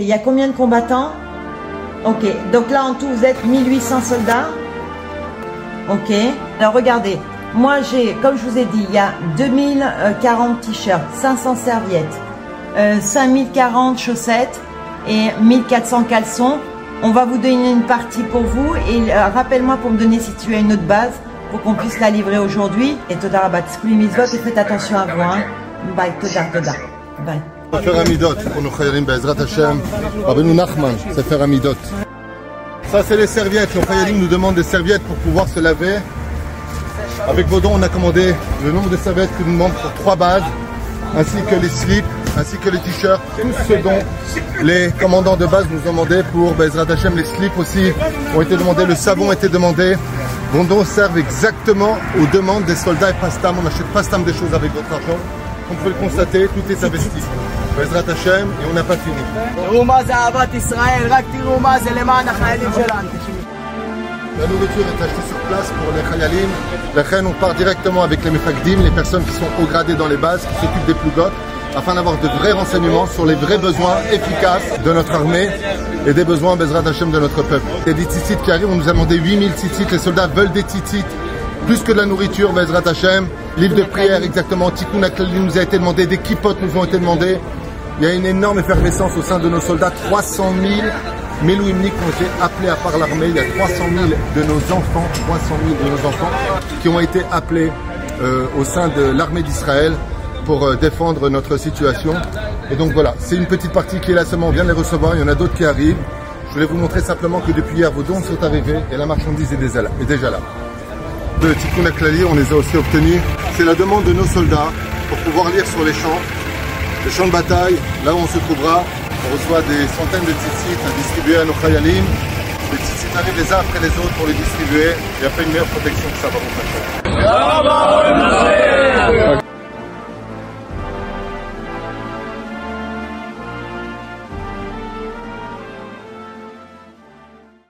Il y a combien de combattants? Ok, donc là en tout vous êtes 1800 soldats. Ok, alors regardez, moi j'ai, comme je vous ai dit, il y a 2040 t-shirts, 500 serviettes, euh, 5040 chaussettes et 1400 caleçons. On va vous donner une partie pour vous et euh, rappelle-moi pour me donner si tu as une autre base pour qu'on puisse la livrer aujourd'hui. Et Toda Rabat, et faites attention à vous. Hein. Bye, Toda, Toda. Bye. Amidot pour nos Chayalim Bezrat Hashem. Rabbeinu Nachman, Sefer Amidot. Ça, c'est les serviettes. Nos Chayalim nous demandent des serviettes pour pouvoir se laver. Avec vos dons, on a commandé le nombre de serviettes que nous demandent pour trois bases, ainsi que les slips, ainsi que les t-shirts, tout ce dont les commandants de base nous ont demandé pour Bezrat Hashem. Les slips aussi ont été demandés, le savon a été demandé. Vos dons servent exactement aux demandes des soldats et pastam. On n'achète pas stam des choses avec votre argent. Comme vous pouvez le constater, tout est investi. Bezrat Hashem, et on n'a pas fini. La nourriture est achetée sur place pour les Khayalim. La reine, on part directement avec les Mefakdim, les personnes qui sont haut gradées dans les bases, qui s'occupent des plougotes, afin d'avoir de vrais renseignements sur les vrais besoins efficaces de notre armée et des besoins Bezrat Hashem de notre peuple. Il y a des tzitzit qui arrivent, on nous a demandé 8000 tzitzit, les soldats veulent des tzitzit, plus que de la nourriture, Bezrat Hashem. Livre de prière, exactement. Tikkun nous a été demandé, des kipotes nous ont été demandés. Il y a une énorme effervescence au sein de nos soldats. 300 000 Melouimnik ont été appelés à part l'armée. Il y a 300 000 de nos enfants, 300 000 de nos enfants qui ont été appelés euh, au sein de l'armée d'Israël pour euh, défendre notre situation. Et donc voilà, c'est une petite partie qui est là seulement, on vient de les recevoir, il y en a d'autres qui arrivent. Je voulais vous montrer simplement que depuis hier, vos dons sont arrivés et la marchandise est déjà là. De Tikkun Aklali, on les a aussi obtenus. C'est la demande de nos soldats pour pouvoir lire sur les champs les champs de bataille, là où on se trouvera, on reçoit des centaines de tzitzit à distribuer à nos khayalim. Les tzitzit arrivent les uns après les autres pour les distribuer et après une meilleure protection que ça vous faire.